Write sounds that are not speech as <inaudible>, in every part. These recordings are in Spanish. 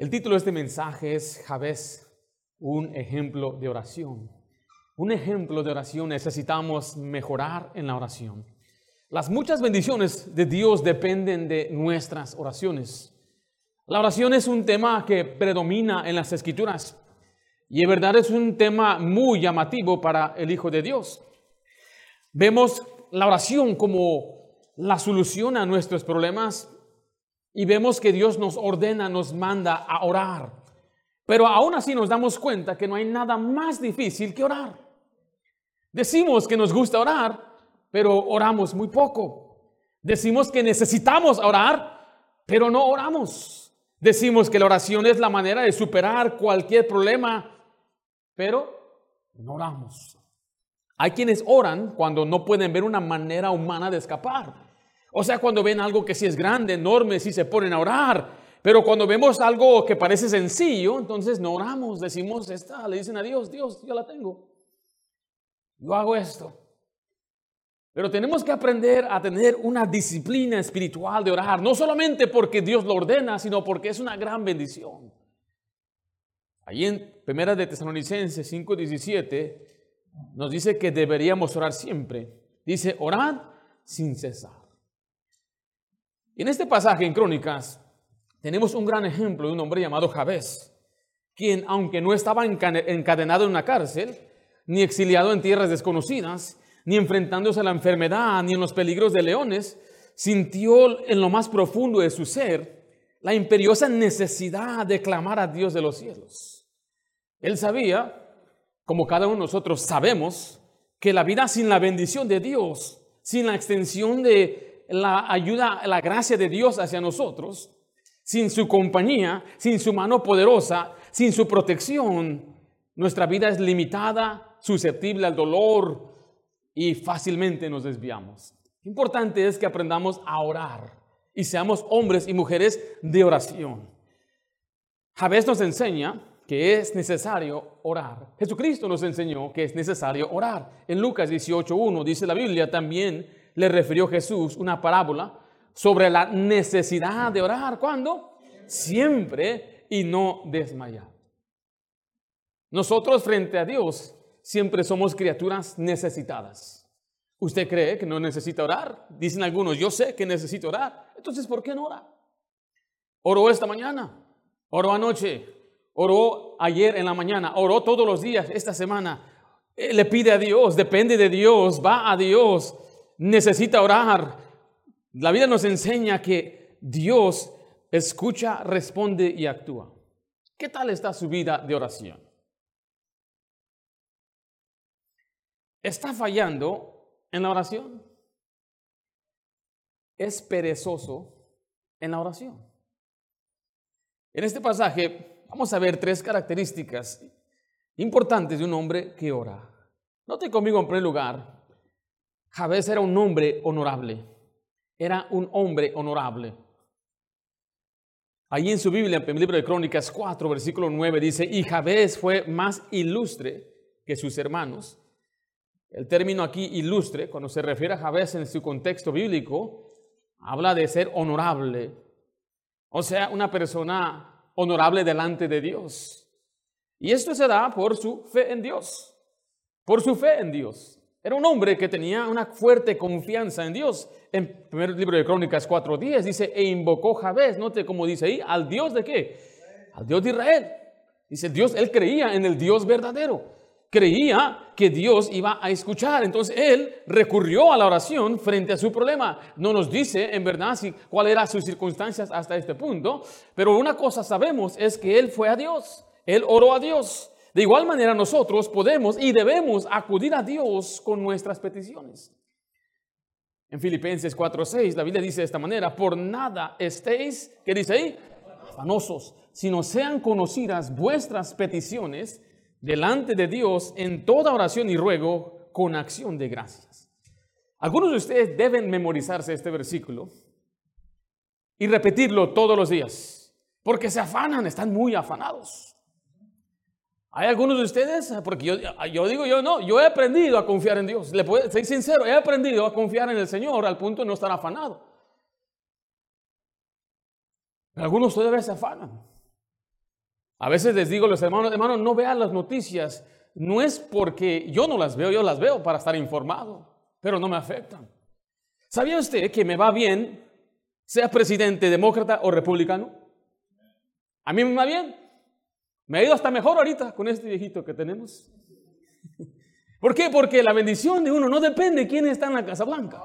El título de este mensaje es Jabez, un ejemplo de oración. Un ejemplo de oración necesitamos mejorar en la oración. Las muchas bendiciones de Dios dependen de nuestras oraciones. La oración es un tema que predomina en las escrituras y en verdad es un tema muy llamativo para el Hijo de Dios. Vemos la oración como la solución a nuestros problemas y vemos que Dios nos ordena, nos manda a orar. Pero aún así nos damos cuenta que no hay nada más difícil que orar. Decimos que nos gusta orar, pero oramos muy poco. Decimos que necesitamos orar, pero no oramos. Decimos que la oración es la manera de superar cualquier problema, pero no oramos. Hay quienes oran cuando no pueden ver una manera humana de escapar. O sea, cuando ven algo que sí es grande, enorme, sí se ponen a orar. Pero cuando vemos algo que parece sencillo, entonces no oramos, decimos, esta, le dicen a Dios, Dios, yo la tengo. Yo hago esto. Pero tenemos que aprender a tener una disciplina espiritual de orar, no solamente porque Dios lo ordena, sino porque es una gran bendición. Allí en Primera de Tesalonicenses 5:17 nos dice que deberíamos orar siempre. Dice, orad sin cesar. En este pasaje en Crónicas tenemos un gran ejemplo de un hombre llamado Jabez, quien aunque no estaba encadenado en una cárcel, ni exiliado en tierras desconocidas, ni enfrentándose a la enfermedad, ni en los peligros de leones, sintió en lo más profundo de su ser la imperiosa necesidad de clamar a Dios de los cielos. Él sabía, como cada uno de nosotros sabemos, que la vida sin la bendición de Dios, sin la extensión de la ayuda, la gracia de Dios hacia nosotros, sin su compañía, sin su mano poderosa, sin su protección, nuestra vida es limitada, susceptible al dolor y fácilmente nos desviamos. Importante es que aprendamos a orar y seamos hombres y mujeres de oración. Javés nos enseña que es necesario orar. Jesucristo nos enseñó que es necesario orar. En Lucas 18.1 dice la Biblia también, le refirió Jesús una parábola sobre la necesidad de orar. ¿Cuándo? Siempre y no desmayar. Nosotros frente a Dios siempre somos criaturas necesitadas. ¿Usted cree que no necesita orar? Dicen algunos, yo sé que necesito orar. Entonces, ¿por qué no ora? Oró esta mañana, oró anoche, oró ayer en la mañana, oró todos los días esta semana. Eh, le pide a Dios, depende de Dios, va a Dios necesita orar. La vida nos enseña que Dios escucha, responde y actúa. ¿Qué tal está su vida de oración? ¿Está fallando en la oración? ¿Es perezoso en la oración? En este pasaje vamos a ver tres características importantes de un hombre que ora. Note conmigo en primer lugar Jabez era un hombre honorable. Era un hombre honorable. Allí en su Biblia, en el libro de Crónicas 4, versículo 9, dice, y Jabez fue más ilustre que sus hermanos. El término aquí ilustre, cuando se refiere a Jabez en su contexto bíblico, habla de ser honorable. O sea, una persona honorable delante de Dios. Y esto se da por su fe en Dios. Por su fe en Dios. Era un hombre que tenía una fuerte confianza en Dios. En primer libro de Crónicas 4.10 dice, e invocó Jabez, note cómo dice ahí, al Dios de qué? Al Dios de Israel. Dice Dios, él creía en el Dios verdadero. Creía que Dios iba a escuchar. Entonces él recurrió a la oración frente a su problema. No nos dice en verdad si, cuál eran sus circunstancias hasta este punto, pero una cosa sabemos es que él fue a Dios. Él oró a Dios. De igual manera nosotros podemos y debemos acudir a Dios con nuestras peticiones. En Filipenses 4:6 la Biblia dice de esta manera, por nada estéis, ¿qué dice ahí? Afanosos, sino sean conocidas vuestras peticiones delante de Dios en toda oración y ruego con acción de gracias. Algunos de ustedes deben memorizarse este versículo y repetirlo todos los días, porque se afanan, están muy afanados. ¿Hay algunos de ustedes? Porque yo, digo, yo no, yo he aprendido a confiar en Dios. Le puedo, ser sincero, he aprendido a confiar en el Señor al punto de no estar afanado. algunos todavía se afanan. A veces les digo a los hermanos, hermanos, no vean las noticias. No es porque yo no las veo, yo las veo para estar informado, pero no me afectan. ¿Sabía usted que me va bien, sea presidente demócrata o republicano? A mí me va bien. Me ha ido hasta mejor ahorita con este viejito que tenemos. <laughs> ¿Por qué? Porque la bendición de uno no depende de quién está en la Casa Blanca.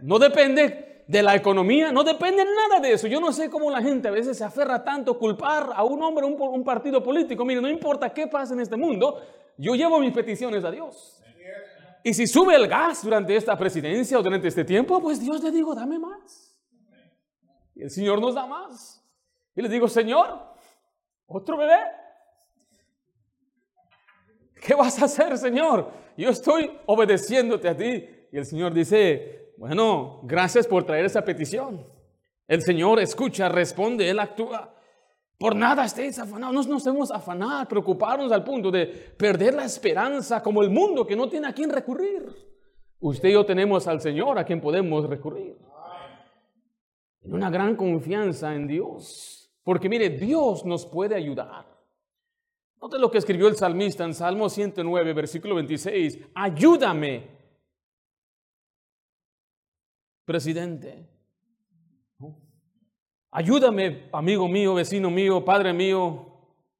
No depende de la economía, no depende nada de eso. Yo no sé cómo la gente a veces se aferra tanto a culpar a un hombre, un, un partido político. Mire, no importa qué pasa en este mundo, yo llevo mis peticiones a Dios. Y si sube el gas durante esta presidencia o durante este tiempo, pues Dios le digo, dame más. Y el Señor nos da más. Y le digo, Señor, otro bebé. ¿Qué vas a hacer, Señor? Yo estoy obedeciéndote a ti. Y el Señor dice, bueno, gracias por traer esa petición. El Señor escucha, responde, Él actúa. Por nada estéis afanados, no nos debemos afanar, preocuparnos al punto de perder la esperanza como el mundo que no tiene a quién recurrir. Usted y yo tenemos al Señor a quien podemos recurrir. En una gran confianza en Dios. Porque mire, Dios nos puede ayudar. Note lo que escribió el salmista en Salmo 109, versículo 26. Ayúdame, presidente. Ayúdame, amigo mío, vecino mío, padre mío.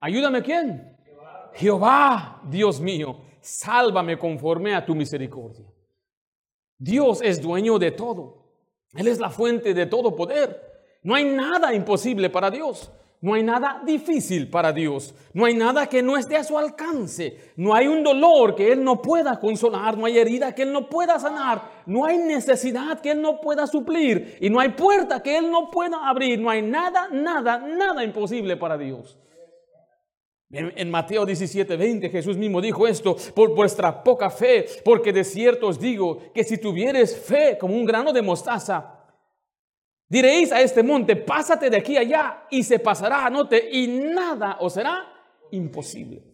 Ayúdame quién? Jehová. Jehová, Dios mío, sálvame conforme a tu misericordia. Dios es dueño de todo. Él es la fuente de todo poder. No hay nada imposible para Dios. No hay nada difícil para Dios. No hay nada que no esté a su alcance. No hay un dolor que Él no pueda consolar. No hay herida que Él no pueda sanar. No hay necesidad que Él no pueda suplir. Y no hay puerta que Él no pueda abrir. No hay nada, nada, nada imposible para Dios. En, Mateo 17, 20 Jesús mismo dijo esto, por vuestra poca fe, porque de cierto os digo que si tuvieres fe como un grano de mostaza, Diréis a este monte, pásate de aquí allá y se pasará, anote, y nada os será imposible.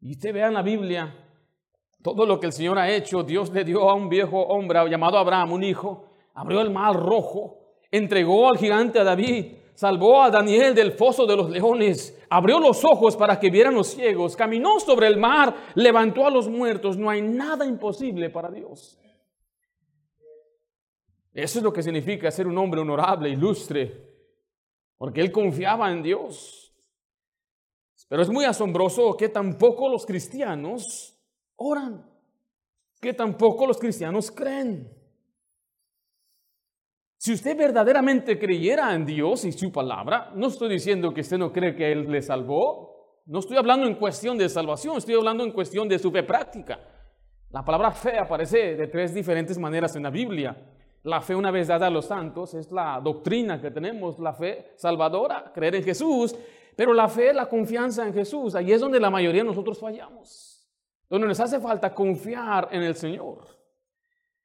Y usted vea en la Biblia todo lo que el Señor ha hecho. Dios le dio a un viejo hombre llamado Abraham un hijo, abrió el mar rojo, entregó al gigante a David, salvó a Daniel del foso de los leones, abrió los ojos para que vieran los ciegos, caminó sobre el mar, levantó a los muertos. No hay nada imposible para Dios. Eso es lo que significa ser un hombre honorable, ilustre, porque él confiaba en Dios. Pero es muy asombroso que tampoco los cristianos oran, que tampoco los cristianos creen. Si usted verdaderamente creyera en Dios y su palabra, no estoy diciendo que usted no cree que Él le salvó, no estoy hablando en cuestión de salvación, estoy hablando en cuestión de su fe práctica. La palabra fe aparece de tres diferentes maneras en la Biblia. La fe una vez dada a los santos es la doctrina que tenemos, la fe salvadora, creer en Jesús, pero la fe la confianza en Jesús. Ahí es donde la mayoría de nosotros fallamos, donde nos hace falta confiar en el Señor.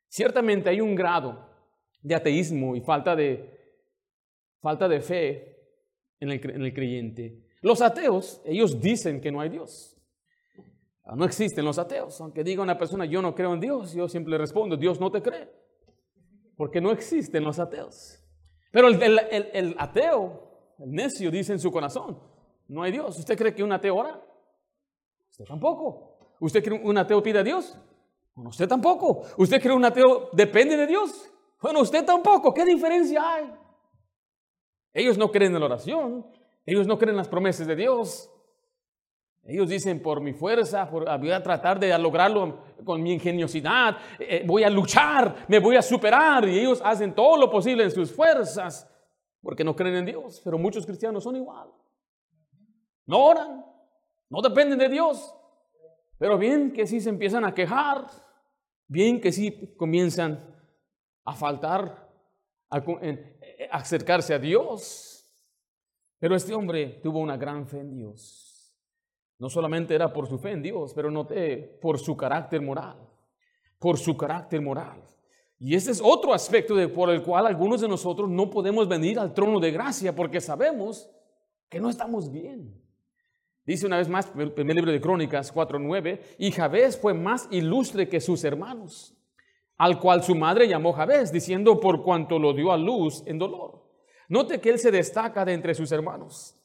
Ciertamente hay un grado de ateísmo y falta de, falta de fe en el, en el creyente. Los ateos, ellos dicen que no hay Dios. No existen los ateos. Aunque diga una persona, yo no creo en Dios, yo siempre respondo, Dios no te cree porque no existen los ateos. Pero el, ateo, el necio, dice en su corazón, no hay Dios. ¿Usted cree que un ateo ora? Usted tampoco. ¿Usted cree que un ateo pide a Dios? Bueno, usted tampoco. ¿Usted cree que un ateo depende de Dios? Bueno, usted tampoco. ¿Qué diferencia hay? Ellos no creen en la oración. Ellos no creen en las promesas de Dios. Ellos dicen, por mi fuerza, voy a tratar de lograrlo con mi ingeniosidad, eh, voy a luchar, me voy a superar. Y ellos hacen todo lo posible en sus fuerzas porque no creen en Dios. Pero muchos cristianos son igual. No oran, no dependen de Dios. Pero bien que sí se empiezan a quejar, bien que sí comienzan a faltar, a eh, acercarse a Dios. Pero este hombre tuvo una gran fe en Dios. No solamente era por su fe en Dios, pero noté por su carácter moral, por su carácter moral. Y ese es otro aspecto de, por el cual algunos de nosotros no podemos venir al trono de gracia porque sabemos que no estamos bien. Dice una vez más, el primer libro de Crónicas 4.9, y Jabez fue más ilustre que sus hermanos, al cual su madre llamó Jabez, diciendo por cuanto lo dio a luz en dolor. Note que él se destaca de entre sus hermanos.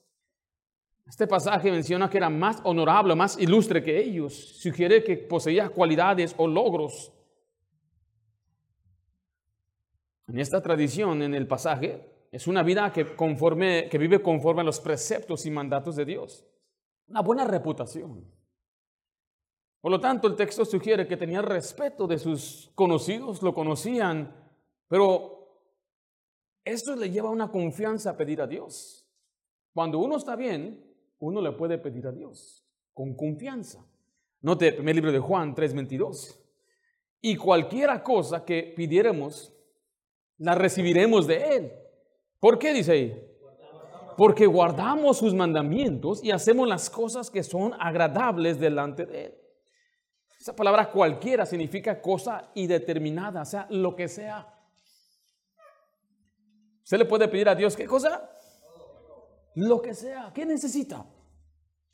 Este pasaje menciona que era más honorable, más ilustre que ellos. Sugiere que poseía cualidades o logros. En esta tradición, en el pasaje, es una vida que, conforme, que vive conforme a los preceptos y mandatos de Dios. Una buena reputación. Por lo tanto, el texto sugiere que tenía respeto de sus conocidos, lo conocían, pero esto le lleva una confianza a pedir a Dios. Cuando uno está bien, uno le puede pedir a Dios con confianza. Note el primer libro de Juan 3:22. Y cualquiera cosa que pidiéramos, la recibiremos de Él. ¿Por qué dice ahí? Porque guardamos sus mandamientos y hacemos las cosas que son agradables delante de Él. Esa palabra cualquiera significa cosa indeterminada, o sea, lo que sea. Usted le puede pedir a Dios qué cosa? Lo que sea. ¿Qué necesita?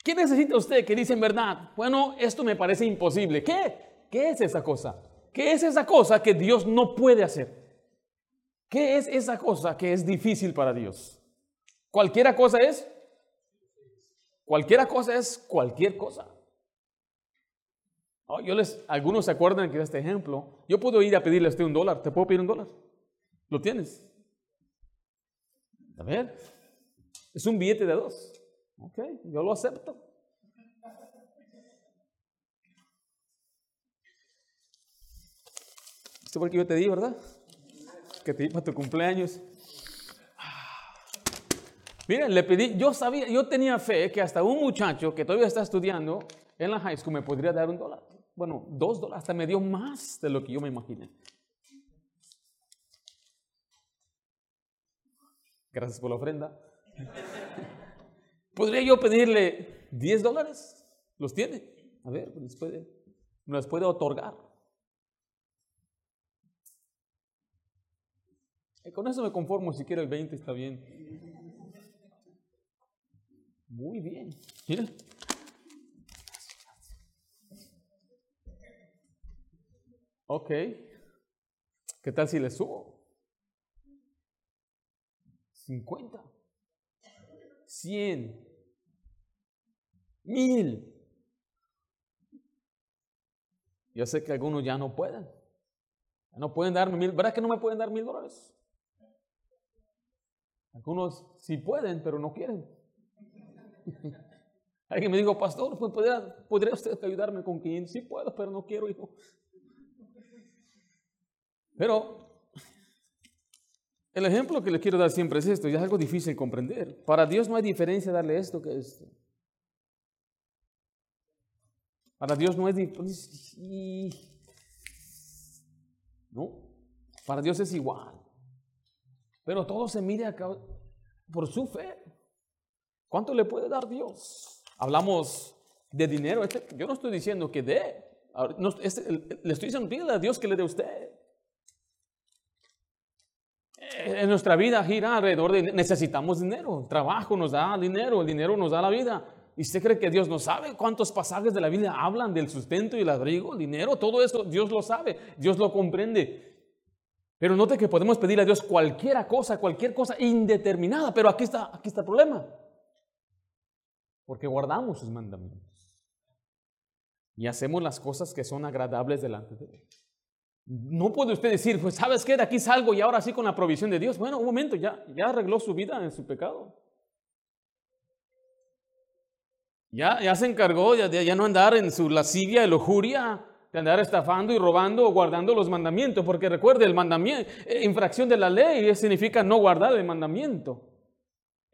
¿Qué necesita usted que dice en verdad? Bueno, esto me parece imposible. ¿Qué? ¿Qué es esa cosa? ¿Qué es esa cosa que Dios no puede hacer? ¿Qué es esa cosa que es difícil para Dios? ¿Cualquiera cosa es? Cualquiera cosa es cualquier cosa. Oh, yo les, algunos se acuerdan que este ejemplo. Yo puedo ir a pedirle a usted un dólar. ¿Te puedo pedir un dólar? ¿Lo tienes? A ver. Es un billete de dos. Ok, yo lo acepto. Esto porque yo te di, ¿verdad? que te di para tu cumpleaños. Miren, le pedí, yo sabía, yo tenía fe que hasta un muchacho que todavía está estudiando en la high school me podría dar un dólar. Bueno, dos dólares, hasta me dio más de lo que yo me imaginé. Gracias por la ofrenda. ¿Podría yo pedirle 10 dólares? ¿Los tiene? A ver, ¿me puede, me los puede otorgar? Eh, con eso me conformo, si quiero el 20 está bien. Muy bien. Mira. Ok. ¿Qué tal si le subo? 50. 100. Mil. Yo sé que algunos ya no pueden. No pueden darme mil. ¿Verdad que no me pueden dar mil dólares? Algunos sí pueden, pero no quieren. <laughs> Alguien me dijo, pastor, pues, ¿podría, usted ayudarme con 500? Sí puedo, pero no quiero, hijo. Pero el ejemplo que le quiero dar siempre es esto, y es algo difícil de comprender. Para Dios no hay diferencia darle esto que esto. Para Dios no es diferencia. No, para Dios es igual. Pero todo se mide por su fe. ¿Cuánto le puede dar Dios? Hablamos de dinero. Este, yo no estoy diciendo que dé. Este, le estoy diciendo, pídele a Dios que le dé a usted. En nuestra vida gira alrededor de necesitamos dinero. El trabajo nos da dinero, el dinero nos da la vida. ¿Y usted cree que Dios no sabe cuántos pasajes de la Biblia hablan del sustento y el abrigo, el dinero? Todo eso Dios lo sabe, Dios lo comprende. Pero note que podemos pedir a Dios cualquier cosa, cualquier cosa indeterminada, pero aquí está, aquí está el problema. Porque guardamos sus mandamientos. Y hacemos las cosas que son agradables delante de Él. No puede usted decir, pues sabes qué, de aquí salgo y ahora sí con la provisión de Dios. Bueno, un momento, ya, ya arregló su vida en su pecado. Ya, ya se encargó ya, ya no andar en su lascivia y lujuria de andar estafando y robando o guardando los mandamientos, porque recuerde, el mandamiento, eh, infracción de la ley significa no guardar el mandamiento.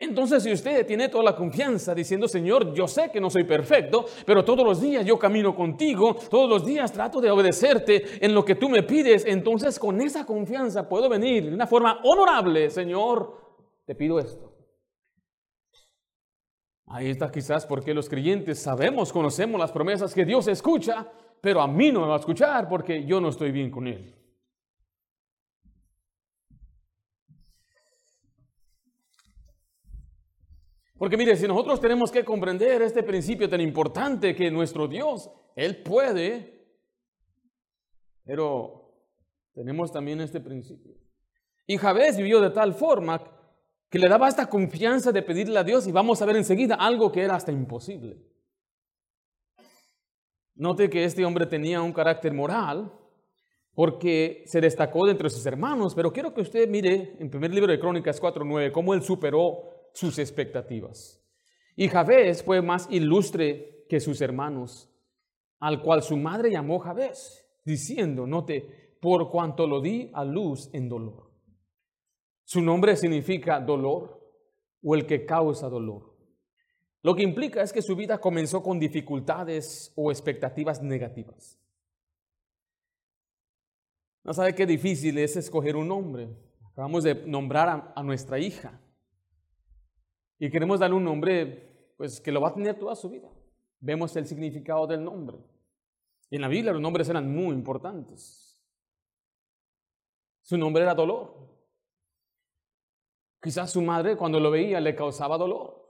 Entonces, si usted tiene toda la confianza diciendo, Señor, yo sé que no soy perfecto, pero todos los días yo camino contigo, todos los días trato de obedecerte en lo que tú me pides, entonces con esa confianza puedo venir de una forma honorable, Señor, te pido esto. Ahí está quizás porque los creyentes sabemos, conocemos las promesas que Dios escucha, pero a mí no me va a escuchar porque yo no estoy bien con él. Porque mire, si nosotros tenemos que comprender este principio tan importante que nuestro Dios, Él puede, pero tenemos también este principio. Y Jabez vivió de tal forma que le daba esta confianza de pedirle a Dios y vamos a ver enseguida algo que era hasta imposible. Note que este hombre tenía un carácter moral porque se destacó de entre sus hermanos, pero quiero que usted mire en primer libro de Crónicas 4.9 cómo él superó sus expectativas. Y Javés fue más ilustre que sus hermanos, al cual su madre llamó Javés, diciendo, note, por cuanto lo di a luz en dolor. Su nombre significa dolor o el que causa dolor. Lo que implica es que su vida comenzó con dificultades o expectativas negativas. No sabe qué difícil es escoger un nombre. Acabamos de nombrar a, nuestra hija. Y queremos darle un nombre pues, que lo va a tener toda su vida. Vemos el significado del nombre. En la Biblia los nombres eran muy importantes. Su nombre era dolor. Quizás su madre cuando lo veía le causaba dolor.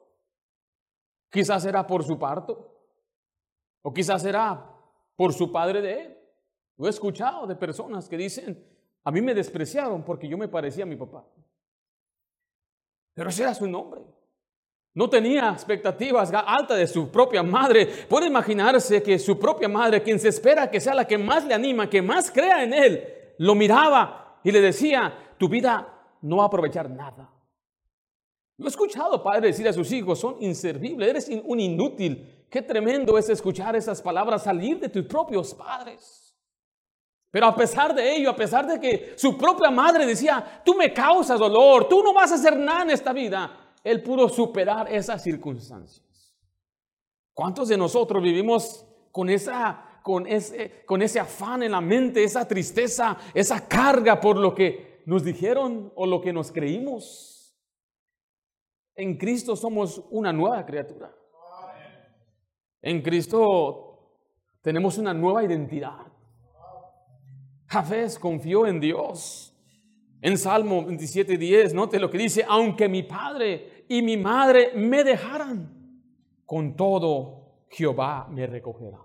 Quizás era por su parto. O quizás era por su padre de él. Lo he escuchado de personas que dicen, a mí me despreciaron porque yo me parecía a mi papá. Pero ese era su nombre. No tenía expectativas altas de su propia madre. Puede imaginarse que su propia madre, quien se espera que sea la que más le anima, que más crea en él, lo miraba y le decía, tu vida no va a aprovechar nada. Lo he escuchado padre decir a sus hijos, son inservibles, eres un inútil. Qué tremendo es escuchar esas palabras salir de tus propios padres. Pero a pesar de ello, a pesar de que su propia madre decía, tú me causas dolor, tú no vas a hacer nada en esta vida, él pudo superar esas circunstancias. ¿Cuántos de nosotros vivimos con, esa, con, ese, con ese afán en la mente, esa tristeza, esa carga por lo que nos dijeron o lo que nos creímos? En Cristo somos una nueva criatura. En Cristo tenemos una nueva identidad. Jafés confió en Dios. En Salmo 27:10, note lo que dice, aunque mi padre y mi madre me dejaran, con todo Jehová me recogerá.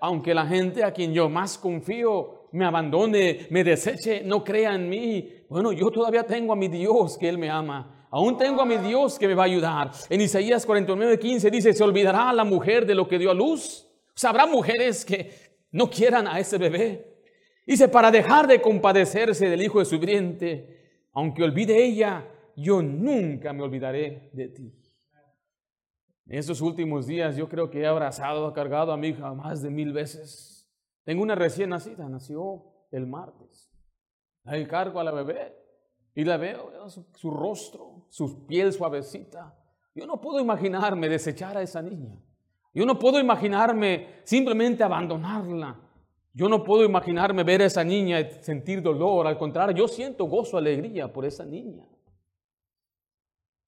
Aunque la gente a quien yo más confío me abandone, me deseche, no crea en mí, bueno, yo todavía tengo a mi Dios que Él me ama. Aún tengo a mi Dios que me va a ayudar. En Isaías 49:15 dice, ¿se olvidará la mujer de lo que dio a luz? Habrá mujeres que no quieran a ese bebé. Dice, para dejar de compadecerse del hijo de su vientre, aunque olvide ella, yo nunca me olvidaré de ti. En estos últimos días yo creo que he abrazado, cargado a mi hija más de mil veces. Tengo una recién nacida, nació el martes. Ahí cargo a la bebé y la veo, su, su, rostro, su piel suavecita. Yo no puedo imaginarme desechar a esa niña. Yo no puedo imaginarme simplemente abandonarla. Yo no puedo imaginarme ver a esa niña y sentir dolor. Al contrario, yo siento gozo, alegría por esa niña.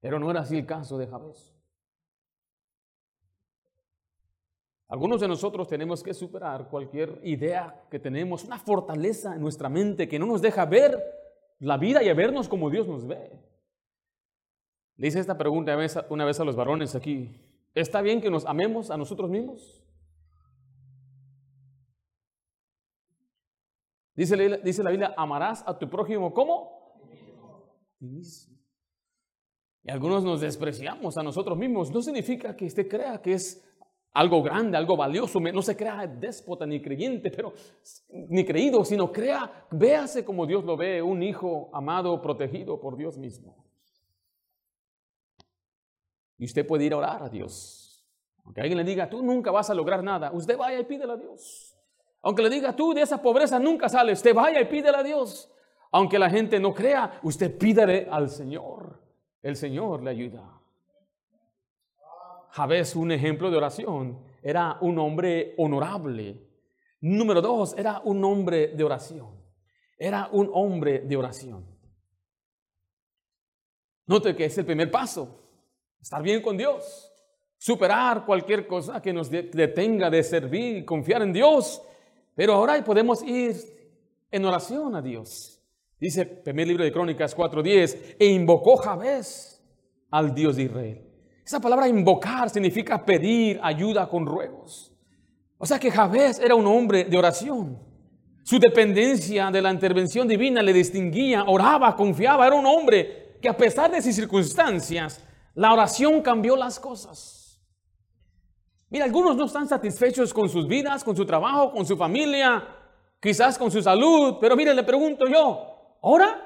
Pero no era así el caso de Jabez. Algunos de nosotros tenemos que superar cualquier idea que tenemos, una fortaleza en nuestra mente que no nos deja ver la vida y a vernos como Dios nos ve. Le hice esta pregunta una vez a los varones aquí. ¿Está bien que nos amemos a nosotros mismos? Dice, la Biblia, amarás a tu prójimo como Algunos nos despreciamos a nosotros mismos. No significa que usted crea que es algo grande, algo valioso. No se crea déspota ni creyente, pero ni creído, sino crea, véase como Dios lo ve, un hijo amado, protegido por Dios mismo. Y usted puede ir a orar a Dios. Aunque alguien le diga, tú nunca vas a lograr nada, usted vaya y pídele a Dios. Aunque le diga tú de esa pobreza nunca sale, usted vaya y pídele a Dios. Aunque la gente no crea, usted pídele al Señor. El Señor le ayuda. Javés, un ejemplo de oración, era un hombre honorable. Número dos, era un hombre de oración. Era un hombre de oración. Note que es el primer paso. Estar bien con Dios. Superar cualquier cosa que nos detenga de servir y confiar en Dios pero ahora podemos ir en oración a Dios. Dice primer libro de Crónicas 4:10, e invocó Jabez al Dios de Israel. Esa palabra invocar significa pedir ayuda con ruegos. O sea que Jabez era un hombre de oración. Su dependencia de la intervención divina le distinguía, oraba, confiaba, era un hombre que a pesar de sus circunstancias, la oración cambió las cosas. Mira, algunos no están satisfechos con sus vidas, con su trabajo, con su familia, quizás con su salud, pero mire, le pregunto yo, ¿ahora?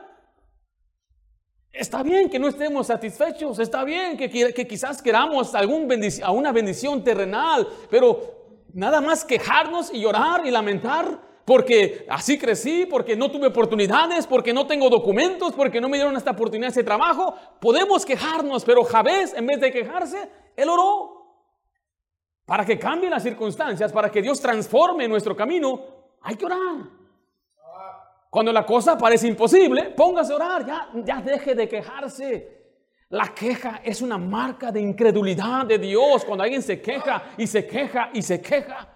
Está bien que no estemos satisfechos, está bien que, quizás queramos algún a una bendición terrenal, pero nada más quejarnos y llorar y lamentar porque así crecí, porque no tuve oportunidades, porque no tengo documentos, porque no me dieron esta oportunidad de trabajo. Podemos quejarnos, pero Javés, en vez de quejarse, él oró para que cambien las circunstancias, para que Dios transforme nuestro camino. Hay que orar. Cuando la cosa parece imposible, póngase a orar, ya, ya deje de quejarse. La queja es una marca de incredulidad de Dios. Cuando alguien se queja y se queja y se queja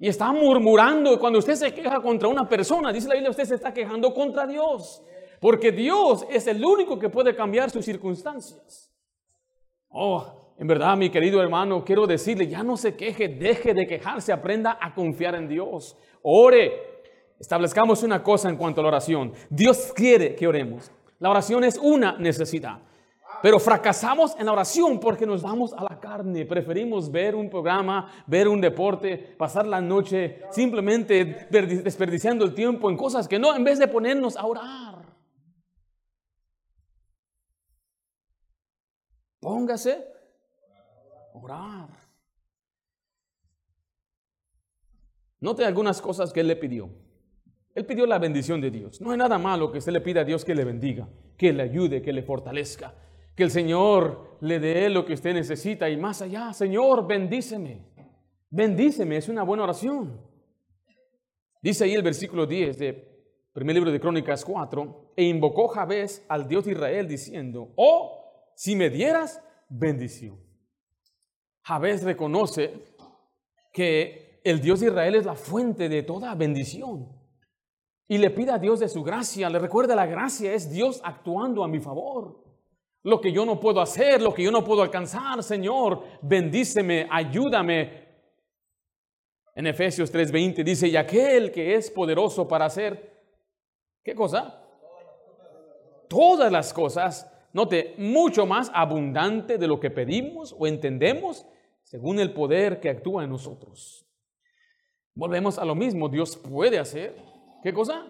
y está murmurando, cuando usted se queja contra una persona, dice la Biblia, usted se está quejando contra Dios. Porque Dios es el único que puede cambiar sus circunstancias. Oh, en verdad, mi querido hermano, quiero decirle, ya no se queje, deje de quejarse, aprenda a confiar en Dios. Ore, establezcamos una cosa en cuanto a la oración. Dios quiere que oremos. La oración es una necesidad. Pero fracasamos en la oración porque nos damos a la carne. Preferimos ver un programa, ver un deporte, pasar la noche simplemente desperdiciando el tiempo en cosas que no, en vez de ponernos a orar. Póngase a orar. Note algunas cosas que él le pidió. Él pidió la bendición de Dios. No hay nada malo que usted le pida a Dios que le bendiga, que le ayude, que le fortalezca, que el Señor le dé lo que usted necesita y más allá, Señor, bendíceme. Bendíceme, es una buena oración. Dice ahí el versículo 10 de primer libro de Crónicas 4, e invocó Jabez al Dios de Israel diciendo, oh, si me dieras bendición. Jabez reconoce que el Dios de Israel es la fuente de toda bendición y le pide a Dios de su gracia. Le recuerda la gracia es Dios actuando a mi favor. Lo que yo no puedo hacer, lo que yo no puedo alcanzar, Señor, bendíceme, ayúdame. En Efesios 3:20 dice, y aquel que es poderoso para hacer, ¿qué cosa? Todas las cosas, note, mucho más abundante de lo que pedimos o entendemos, según el poder que actúa en nosotros. Volvemos a lo mismo, Dios puede hacer ¿Qué cosa?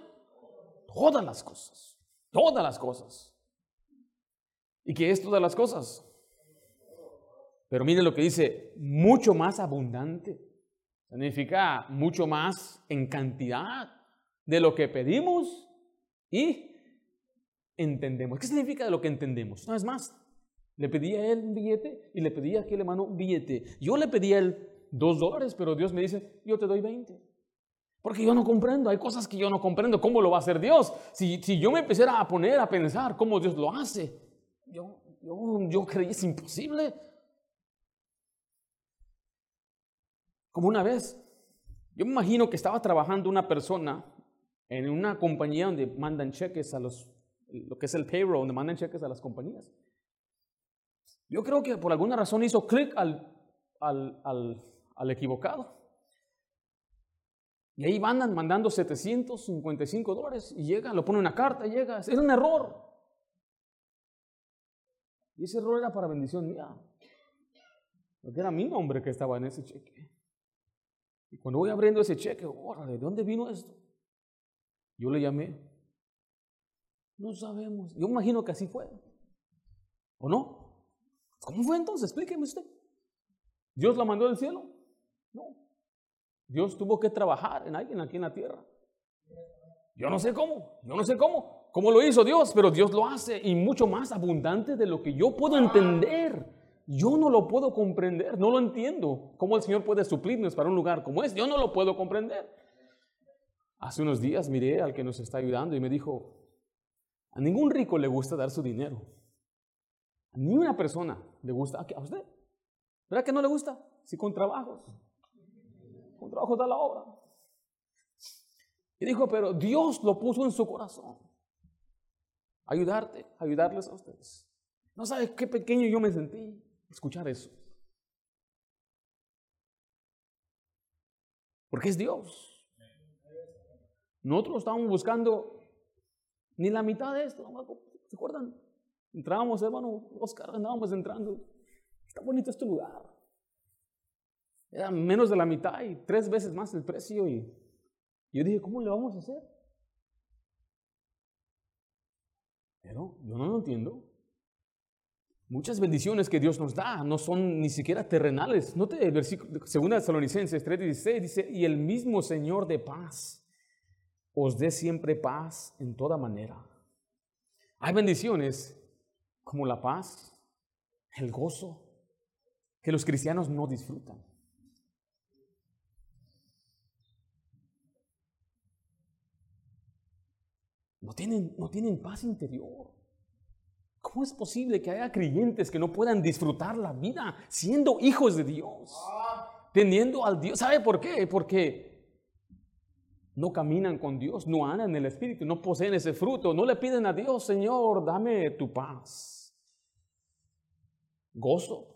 Todas las cosas. Todas las cosas. ¿Y qué es todas las cosas? Pero mire lo que dice, mucho más abundante. Significa mucho más en cantidad de lo que pedimos y entendemos. ¿Qué significa de lo que entendemos? No es más. Le pedí a él un billete y le pedí a aquel hermano un billete. Yo le pedí a él dos dólares, pero Dios me dice, yo te doy veinte. Porque yo no comprendo, hay cosas que yo no comprendo. ¿Cómo lo va a hacer Dios? Si, si yo me empezara a poner a pensar cómo Dios lo hace, yo, yo, yo creí es imposible. Como una vez, yo me imagino que estaba trabajando una persona en una compañía donde mandan cheques a los, lo que es el payroll, donde mandan cheques a las compañías. Yo creo que por alguna razón hizo clic al, al, al, al equivocado. Y ahí van mandando 755 dólares y llega, lo pone una carta, llega. Es un error. Y ese error era para bendición mía. Porque era mi nombre que estaba en ese cheque. Y cuando voy abriendo ese cheque, órale, ¿de dónde vino esto? Yo le llamé. No sabemos. Yo imagino que así fue. ¿O no? ¿Cómo fue entonces? Explíqueme usted. ¿Dios la mandó del cielo? No. Dios tuvo que trabajar en alguien aquí en la tierra. Yo no sé cómo, yo no sé cómo, cómo lo hizo Dios, pero Dios lo hace y mucho más abundante de lo que yo puedo entender. Yo no lo puedo comprender, no lo entiendo. ¿Cómo el Señor puede suplirnos para un lugar como este? Yo no lo puedo comprender. Hace unos días miré al que nos está ayudando y me dijo, a ningún rico le gusta dar su dinero. A ni una persona le gusta. ¿A usted? ¿Verdad que no le gusta? Si con trabajos trabajo de la obra. Y dijo, pero Dios lo puso en su corazón. Ayudarte, ayudarles a ustedes. No sabes qué pequeño yo me sentí escuchar eso. Porque es Dios. Nosotros estábamos buscando ni la mitad de esto. ¿Se acuerdan? Entrábamos, hermano, Oscar, andábamos entrando. Está bonito este lugar. Era menos de la mitad y tres veces más el precio. Y yo dije, ¿cómo le vamos a hacer? Pero yo no lo entiendo. Muchas bendiciones que Dios nos da no son ni siquiera terrenales. Note el versículo, 2 Tesalonicenses 3:16 dice, y el mismo Señor de paz os dé siempre paz en toda manera. Hay bendiciones como la paz, el gozo, que los cristianos no disfrutan. No tienen, no tienen paz interior. ¿Cómo es posible que haya creyentes que no puedan disfrutar la vida siendo hijos de Dios? Teniendo al Dios. ¿Sabe por qué? Porque no caminan con Dios, no andan en el Espíritu, no poseen ese fruto, no le piden a Dios, Señor, dame tu paz. Gozo.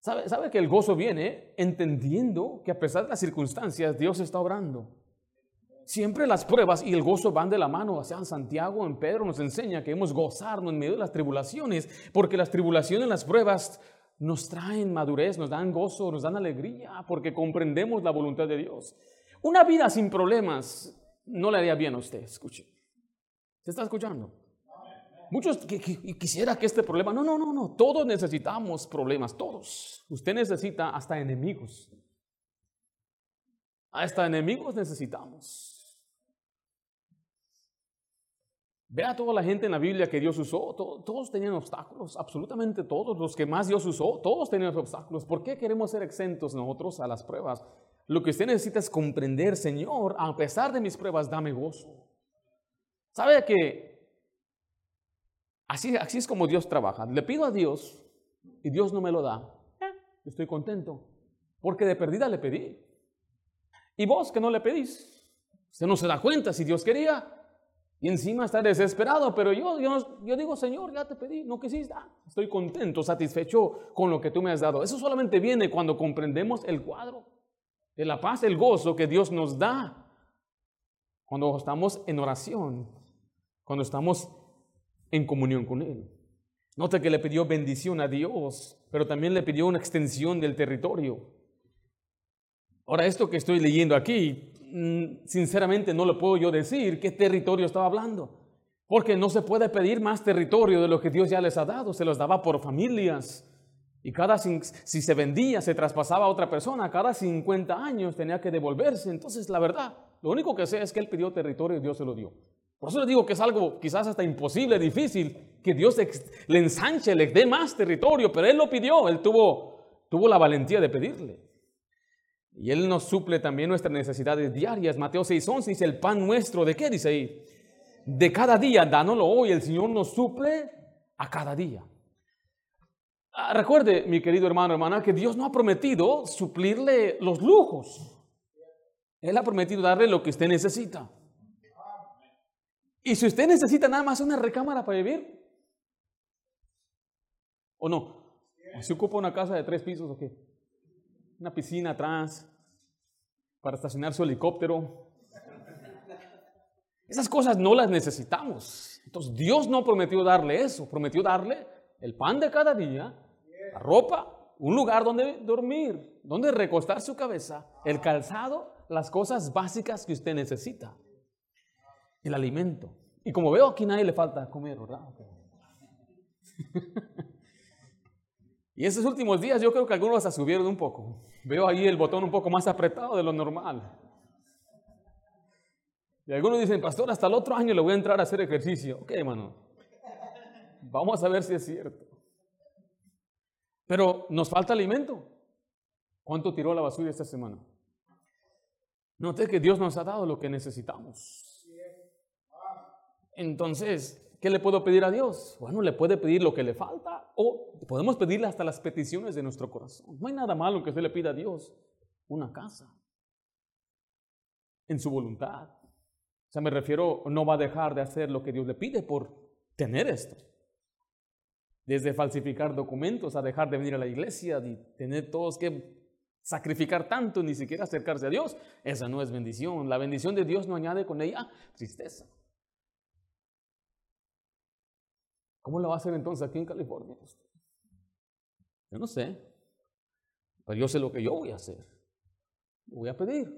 ¿Sabe, sabe que el gozo viene entendiendo que a pesar de las circunstancias, Dios está obrando. Siempre las pruebas y el gozo van de la mano. San Santiago en Pedro nos enseña que hemos gozarnos en medio de las tribulaciones, porque las tribulaciones, las pruebas nos traen madurez, nos dan gozo, nos dan alegría, porque comprendemos la voluntad de Dios. Una vida sin problemas no le haría bien a usted, escuche. ¿Se está escuchando? Muchos quisiera que este problema, no, no, no, no, todos necesitamos problemas, todos. Usted necesita hasta enemigos. Hasta enemigos necesitamos. Vea toda la gente en la Biblia que Dios usó, todos tenían obstáculos, absolutamente todos, los que más Dios usó, todos tenían obstáculos. ¿Por qué queremos ser exentos nosotros a las pruebas? Lo que usted necesita es comprender, Señor, a pesar de mis pruebas, dame gozo. ¿Sabe que así, así es como Dios trabaja? Le pido a Dios y Dios no me lo da. Eh, estoy contento, porque de perdida le pedí. Y vos que no le pedís, usted no se da cuenta si Dios quería. Y encima está desesperado, pero yo, yo, yo digo, Señor, ya te pedí, no quisiste, estoy contento, satisfecho con lo que tú me has dado. Eso solamente viene cuando comprendemos el cuadro de la paz, el gozo que Dios nos da cuando estamos en oración, cuando estamos en comunión con Él. Nota que le pidió bendición a Dios, pero también le pidió una extensión del territorio. Ahora, esto que estoy leyendo aquí, sinceramente no lo puedo yo decir qué territorio estaba hablando, porque no se puede pedir más territorio de lo que Dios ya les ha dado, se los daba por familias, y cada, si se vendía, se traspasaba a otra persona, cada 50 años tenía que devolverse. Entonces, la verdad, lo único que sé es que él pidió territorio y Dios se lo dio. Por eso le digo que es algo quizás hasta imposible, difícil, que Dios le ensanche, le dé más territorio, pero él lo pidió, él tuvo, tuvo la valentía de pedirle. Y él nos suple también nuestras necesidades diarias. Mateo 6:11 dice, el pan nuestro, ¿de qué dice ahí? De cada día, dánoslo hoy, el Señor nos suple a cada día. Ah, recuerde, mi querido hermano, hermana, que Dios no ha prometido suplirle los lujos. Él ha prometido darle lo que usted necesita. Y si usted necesita nada más una recámara para vivir, ¿o no? ¿Se ocupa una casa de tres pisos o qué? Una piscina atrás, para estacionar su helicóptero. Esas cosas no las necesitamos. Entonces Dios no prometió darle eso, prometió darle el pan de cada día, la ropa, un lugar donde dormir, donde recostar su cabeza, el calzado, las cosas básicas que usted necesita, el alimento. Y como veo aquí nadie le falta comer, ¿verdad? <laughs> y esos últimos días yo creo que algunos se subieron un poco. Veo ahí el botón un poco más apretado de lo normal. Y algunos dicen, pastor, hasta el otro año le voy a entrar a hacer ejercicio. Ok, hermano. Vamos a ver si es cierto. Pero nos falta alimento. ¿Cuánto tiró la basura esta semana? Note que Dios nos ha dado lo que necesitamos. Entonces, ¿qué le puedo pedir a Dios? Bueno, le puede pedir lo que le falta o podemos pedirle hasta las peticiones de nuestro corazón. No hay nada malo que usted le pida a Dios una casa en su voluntad. O sea, me refiero, no va a dejar de hacer lo que Dios le pide por tener esto. Desde falsificar documentos a dejar de venir a la iglesia, y tener todos que sacrificar tanto, ni siquiera acercarse a Dios. Esa no es bendición. La bendición de Dios no añade con ella tristeza. ¿Cómo lo va a hacer entonces aquí en California? Yo no sé, pero yo sé lo que yo voy a hacer. Voy a pedir.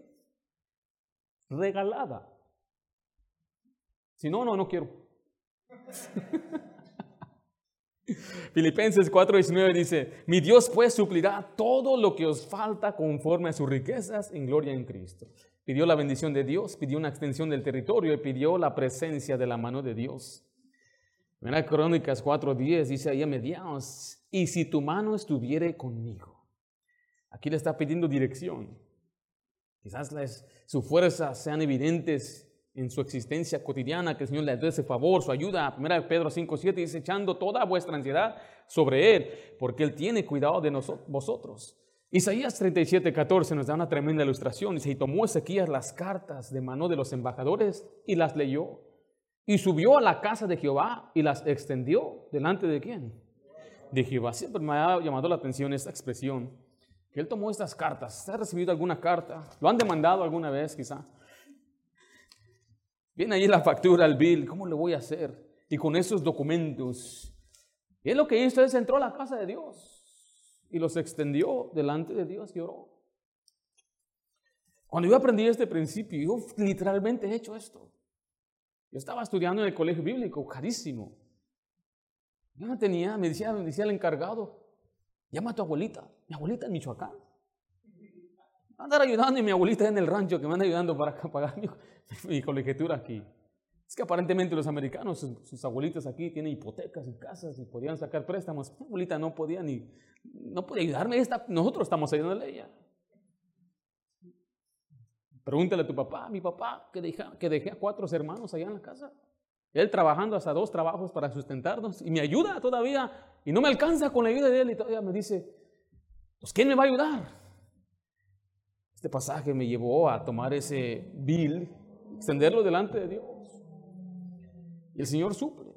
Regalada. Si no, no, no quiero. <laughs> Filipenses 4:19 dice, mi Dios pues suplirá todo lo que os falta conforme a sus riquezas en gloria en Cristo. Pidió la bendición de Dios, pidió una extensión del territorio y pidió la presencia de la mano de Dios. Mira Crónicas 4:10 dice ahí a mediados, y si tu mano estuviere conmigo. Aquí le está pidiendo dirección. Quizás las, sus fuerzas sean evidentes en su existencia cotidiana, que el Señor le dé ese favor, su ayuda. Primera Pedro 5.7 dice, echando toda vuestra ansiedad sobre Él, porque Él tiene cuidado de vosotros. Isaías 37.14 nos da una tremenda ilustración. Dice, y tomó Ezequías las cartas de mano de los embajadores y las leyó. Y subió a la casa de Jehová y las extendió delante de quién? De Jehová. Siempre me ha llamado la atención esta expresión. Que él tomó estas cartas. ¿Ha recibido alguna carta? ¿Lo han demandado alguna vez quizá? Viene ahí la factura, el bill, ¿cómo le voy a hacer? Y con esos documentos. Y él lo que hizo es entró a la casa de Dios y los extendió delante de Dios y oró. Cuando yo aprendí este principio, yo literalmente he hecho esto. Yo estaba estudiando en el colegio bíblico, carísimo. Yo no tenía, me decía, me decía el encargado, llama a tu abuelita, mi abuelita en Michoacán. Andar ayudando y mi abuelita en el rancho que me anda ayudando para <laughs> pagar mi, mi colegiatura aquí. Es que aparentemente los americanos, sus, abuelitas aquí tienen hipotecas y casas y podían sacar préstamos. Mi abuelita no podía ni, no podía ayudarme. Nosotros estamos ayudando a ella. Pregúntale a tu papá, mi papá, que, deja, que dejé a cuatro hermanos allá en la casa. Él trabajando hasta dos trabajos para sustentarnos y me ayuda todavía y no me alcanza con la ayuda de él y todavía me dice, pues ¿quién me va a ayudar? Este pasaje me llevó a tomar ese bill, extenderlo delante de Dios. Y el Señor suple.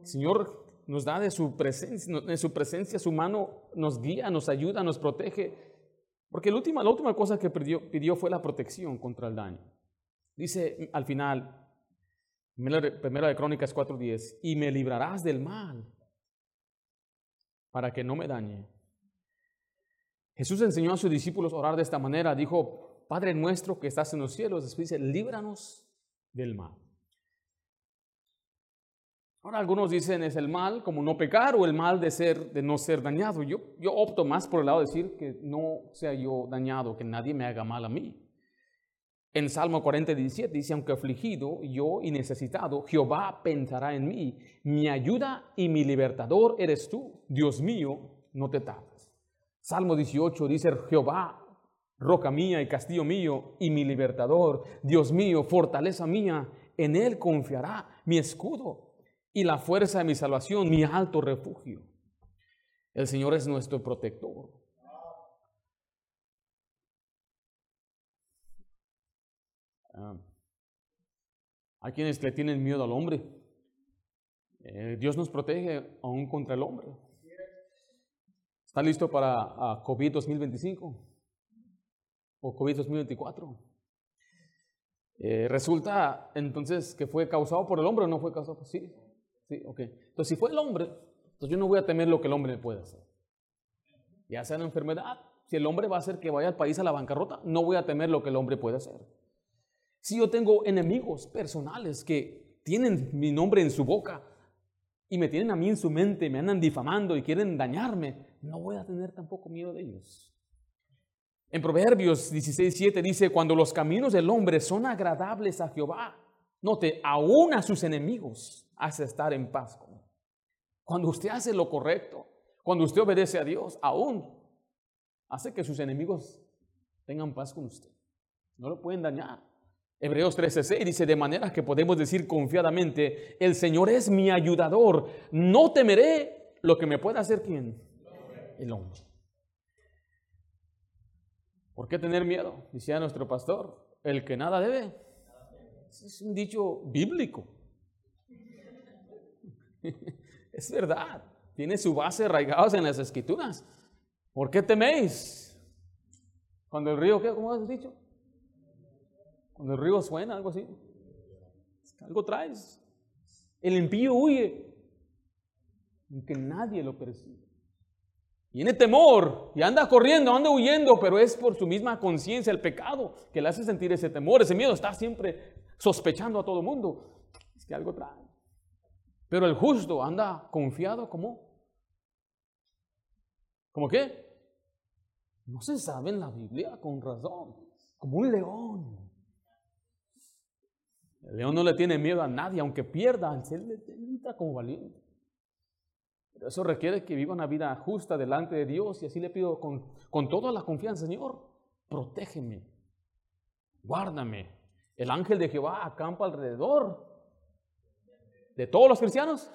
El Señor nos da de su presencia, de su presencia, su mano nos guía, nos ayuda, nos protege. Porque la última, la última cosa que pidió, fue la protección contra el daño. Dice al final, primera de Crónicas 4:10, y me librarás del mal para que no me dañe Jesús enseñó a sus discípulos a orar de esta manera. Dijo, Padre nuestro que estás en los cielos, después dice, líbranos del mal. Ahora algunos dicen es el mal como no pecar o el mal de ser de no ser dañado. Yo, yo opto más por el lado de decir que no sea yo dañado, que nadie me haga mal a mí. En Salmo 40, 17 dice, aunque afligido yo y necesitado, Jehová pensará en mí. Mi ayuda y mi libertador eres tú. Dios mío, no te tardes. Salmo 18 dice, Jehová, roca mía y castillo mío y mi libertador, Dios mío, fortaleza mía, en Él confiará mi escudo y la fuerza de mi salvación, mi alto refugio. El Señor es nuestro protector. Ah, hay quienes le tienen miedo al hombre. Eh, Dios nos protege aún contra el hombre. ¿Está listo para COVID 2025? ¿O COVID 2024? Eh, resulta entonces que fue causado por el hombre o no fue causado por sí. Sí, ok. Entonces, si fue el hombre, entonces yo no voy a temer lo que el hombre me puede hacer. Ya sea una enfermedad, si el hombre va a hacer que vaya al país a la bancarrota, no voy a temer lo que el hombre puede hacer. Si yo tengo enemigos personales que tienen mi nombre en su boca, y me tienen a mí en su mente, me andan difamando y quieren dañarme, no voy a tener tampoco miedo de ellos. En Proverbios 16:7 dice, cuando los caminos del hombre son agradables a Jehová, note, aún a sus enemigos hace estar en paz con. Cuando usted hace lo correcto, cuando usted obedece a Dios, aún hace que sus enemigos tengan paz con usted. No lo pueden dañar. Hebreos 13:6 dice, de manera que podemos decir confiadamente, el Señor es mi ayudador, no temeré lo que me pueda hacer quién? El hombre. ¿Por qué tener miedo? Decía nuestro pastor, el que nada debe. Es un dicho bíblico. <laughs> es verdad, tiene su base arraigados en las escrituras. ¿Por qué teméis? Cuando el río, ¿qué? ¿Cómo has dicho? Cuando el río suena, algo así. Algo traes. El impío huye. aunque nadie lo percibe. Tiene temor y anda corriendo, anda huyendo, pero es por su misma conciencia, el pecado, que le hace sentir ese temor, ese miedo. Está siempre sospechando a todo mundo. Es que algo trae. Pero el justo anda confiado como. ¿Cómo qué? No se sabe en la Biblia con razón. Como un león. El león no le tiene miedo a nadie, aunque pierda, él entra como valiente. Pero eso requiere que viva una vida justa delante de Dios y así le pido con, con toda la confianza, Señor, protégeme, guárdame. El ángel de Jehová acampa alrededor de todos los cristianos,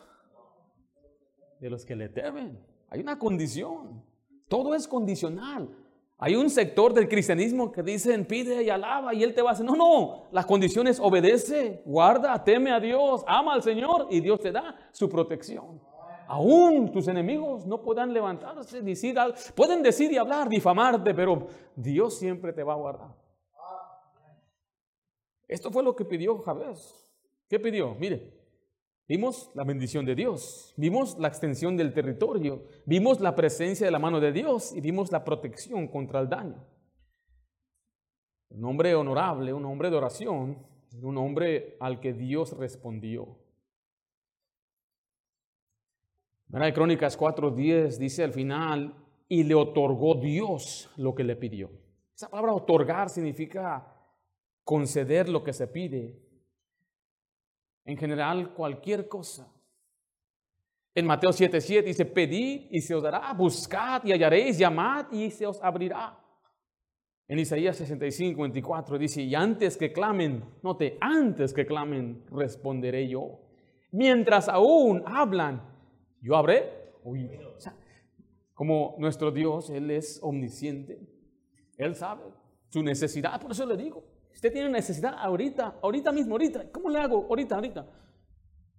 de los que le temen. Hay una condición, todo es condicional. Hay un sector del cristianismo que dicen pide y alaba y él te va a hacer. No, no, las condiciones obedece, guarda, teme a Dios, ama al Señor y Dios te da su protección. Aún tus enemigos no puedan levantarse, decir, pueden decir y hablar, difamarte, pero Dios siempre te va a guardar. Esto fue lo que pidió Jabez. ¿Qué pidió? Mire, vimos la bendición de Dios, vimos la extensión del territorio, vimos la presencia de la mano de Dios y vimos la protección contra el daño. Un hombre honorable, un hombre de oración, un hombre al que Dios respondió. De Crónicas 4:10 dice al final, y le otorgó Dios lo que le pidió. Esa palabra otorgar significa conceder lo que se pide. En general, cualquier cosa. En Mateo 7:7 dice, pedid y se os dará, buscad y hallaréis, llamad y se os abrirá. En Isaías 65, 24 dice, y antes que clamen, note, antes que clamen, responderé yo. Mientras aún hablan, yo habré como nuestro Dios, Él es omnisciente. Él sabe su necesidad. Por eso le digo, usted tiene necesidad ahorita, ahorita mismo, ahorita. ¿Cómo le hago? Ahorita, ahorita.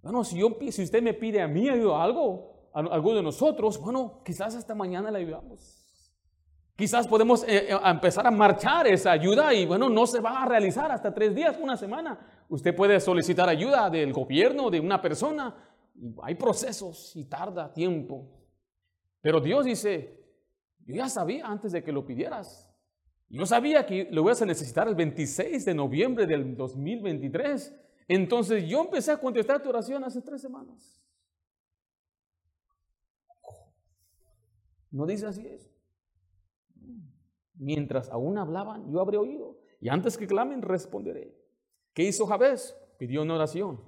Bueno, si, yo, si usted me pide a mí algo, a, algo de nosotros, bueno, quizás hasta mañana le ayudamos. Quizás podemos eh, eh, empezar a marchar esa ayuda y bueno, no se va a realizar hasta tres días, una semana. Usted puede solicitar ayuda del gobierno, de una persona, hay procesos y tarda tiempo. Pero Dios dice, yo ya sabía antes de que lo pidieras. Yo sabía que lo ibas a necesitar el 26 de noviembre del 2023. Entonces yo empecé a contestar tu oración hace tres semanas. No dice así eso. Mientras aún hablaban, yo habré oído. Y antes que clamen, responderé. ¿Qué hizo Jabez? Pidió una oración.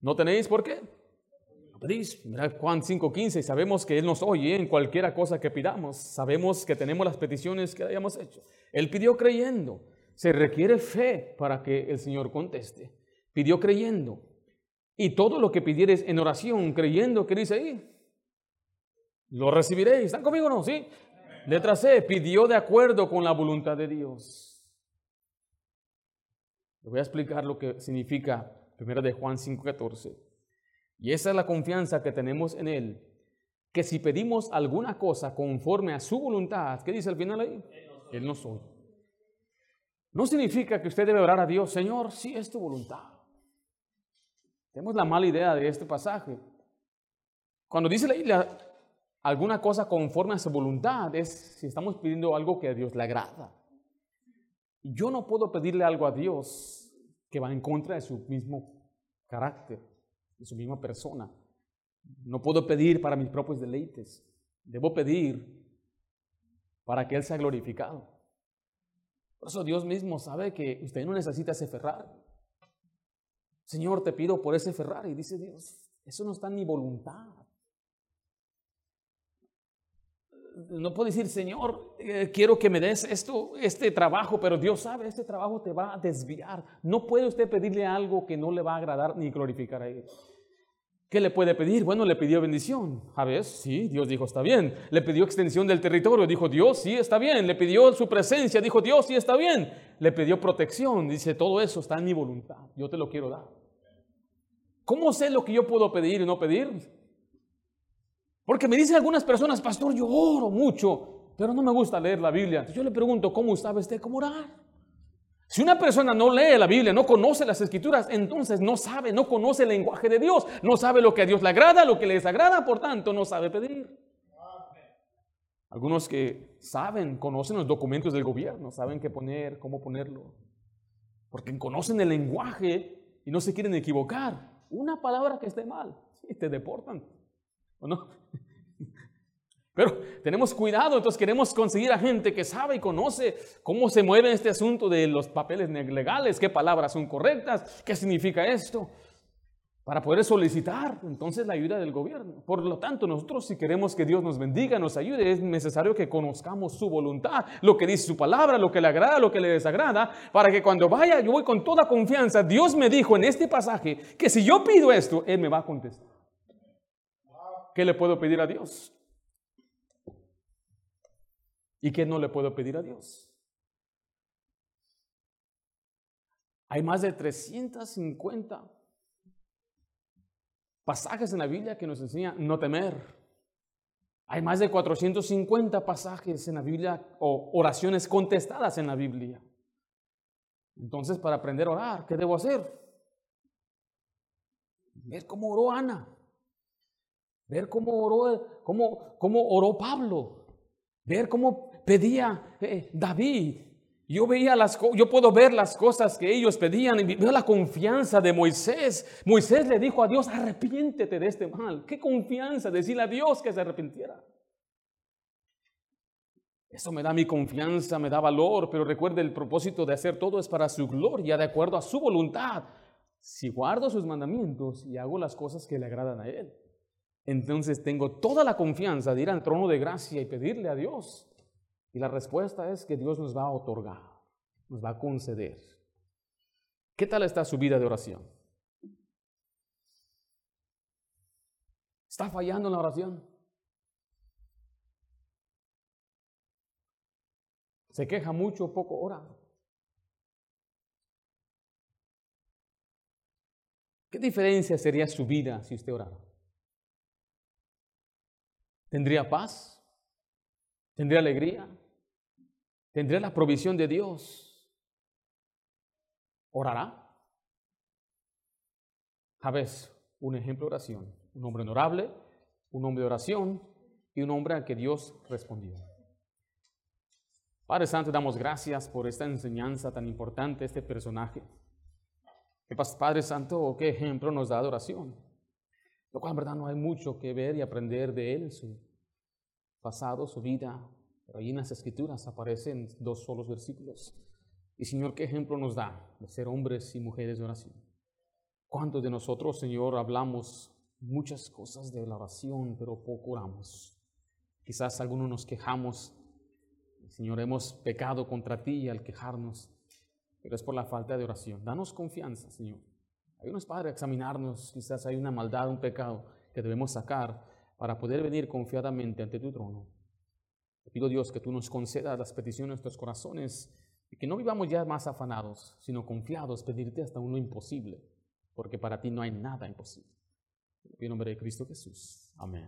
¿No tenéis por qué? Juan 5:15, sabemos que Él nos oye en cualquiera cosa que pidamos. Sabemos que tenemos las peticiones que hayamos hecho. Él pidió creyendo. Se requiere fe para que el Señor conteste. Pidió creyendo. Y todo lo que pidieres en oración, creyendo, ¿qué dice ahí? Lo recibiréis. ¿Están conmigo o no? ¿Sí? Letra C, pidió de acuerdo con la voluntad de Dios. Le voy a explicar lo que significa Primera de Juan 5:14. Y esa es la confianza que tenemos en Él. Que si pedimos alguna cosa conforme a su voluntad, ¿qué dice al final ahí? Él nos oye. No significa que usted debe orar a Dios, Señor, si es tu voluntad. Tenemos la mala idea de este pasaje. Cuando dice la Biblia alguna cosa conforme a su voluntad, es si estamos pidiendo algo que a Dios le agrada. Yo no puedo pedirle algo a Dios que va en contra de su mismo carácter, de su misma persona. No puedo pedir para mis propios deleites. Debo pedir para que Él sea glorificado. Por eso Dios mismo sabe que usted no necesita ese Ferrari. Señor, te pido por ese Ferrari. Dice Dios, eso no está en mi voluntad. No puedo decir, Señor, eh, quiero que me des esto, este trabajo, pero Dios sabe, este trabajo te va a desviar. No puede usted pedirle algo que no le va a agradar ni glorificar a Él. ¿Qué le puede pedir? Bueno, le pidió bendición. A ver, sí, Dios dijo, está bien. Le pidió extensión del territorio, dijo, Dios, sí, está bien. Le pidió su presencia, dijo, Dios, sí, está bien. Le pidió protección, dice, todo eso está en mi voluntad, yo te lo quiero dar. ¿Cómo sé lo que yo puedo pedir y no pedir? Porque me dicen algunas personas, pastor, yo oro mucho, pero no me gusta leer la Biblia. Entonces yo le pregunto, ¿cómo sabe usted cómo orar? Si una persona no lee la Biblia, no conoce las escrituras, entonces no sabe, no conoce el lenguaje de Dios, no sabe lo que a Dios le agrada, lo que le desagrada, por tanto no sabe pedir. Algunos que saben, conocen los documentos del gobierno, saben qué poner, cómo ponerlo, porque conocen el lenguaje y no se quieren equivocar. Una palabra que esté mal, y te deportan. ¿O no? <laughs> Pero tenemos cuidado, entonces queremos conseguir a gente que sabe y conoce cómo se mueve este asunto de los papeles legales, qué palabras son correctas, qué significa esto, para poder solicitar entonces la ayuda del gobierno. Por lo tanto, nosotros si queremos que Dios nos bendiga, nos ayude, es necesario que conozcamos su voluntad, lo que dice su palabra, lo que le agrada, lo que le desagrada, para que cuando vaya, yo voy con toda confianza, Dios me dijo en este pasaje que si yo pido esto, Él me va a contestar. ¿Qué le puedo pedir a Dios? ¿Y qué no le puedo pedir a Dios? Hay más de 350 pasajes en la Biblia que nos enseñan no temer. Hay más de 450 pasajes en la Biblia o oraciones contestadas en la Biblia. Entonces, para aprender a orar, ¿qué debo hacer? Ver cómo oró Ana. Ver cómo oró, cómo, cómo oró Pablo. Ver cómo pedía eh, David. Yo veía las yo puedo ver las cosas que ellos pedían y veo la confianza de Moisés. Moisés le dijo a Dios, arrepiéntete de este mal. Qué confianza decirle a Dios que se arrepintiera. Eso me da mi confianza, me da valor, pero recuerde el propósito de hacer todo es para su gloria, de acuerdo a su voluntad. Si guardo sus mandamientos y hago las cosas que le agradan a Él, entonces tengo toda la confianza de ir al trono de gracia y pedirle a Dios y la respuesta es que Dios nos va a otorgar, nos va a conceder. ¿Qué tal está su vida de oración? ¿Está fallando en la oración? ¿Se queja mucho o poco ora? ¿Qué diferencia sería su vida si usted orara? ¿Tendría paz? ¿Tendría alegría? ¿Tendría la provisión de Dios? ¿Orará? Javés, un ejemplo de oración. Un hombre honorable, un hombre de oración y un hombre a que Dios respondió. Padre Santo, damos gracias por esta enseñanza tan importante, este personaje. Padre Santo, qué ejemplo nos da de oración. Lo cual, en verdad, no hay mucho que ver y aprender de él, su pasado, su vida, pero ahí en las escrituras aparecen dos solos versículos. Y Señor, ¿qué ejemplo nos da de ser hombres y mujeres de oración? ¿Cuántos de nosotros, Señor, hablamos muchas cosas de la oración, pero poco oramos? Quizás algunos nos quejamos, Señor, hemos pecado contra ti al quejarnos, pero es por la falta de oración. Danos confianza, Señor. Ayúdanos, Padre, a examinarnos. Quizás hay una maldad, un pecado que debemos sacar para poder venir confiadamente ante tu trono. Te pido Dios que tú nos concedas las peticiones de nuestros corazones y que no vivamos ya más afanados, sino confiados, pedirte hasta uno imposible, porque para ti no hay nada imposible. En nombre de Cristo Jesús. Amén.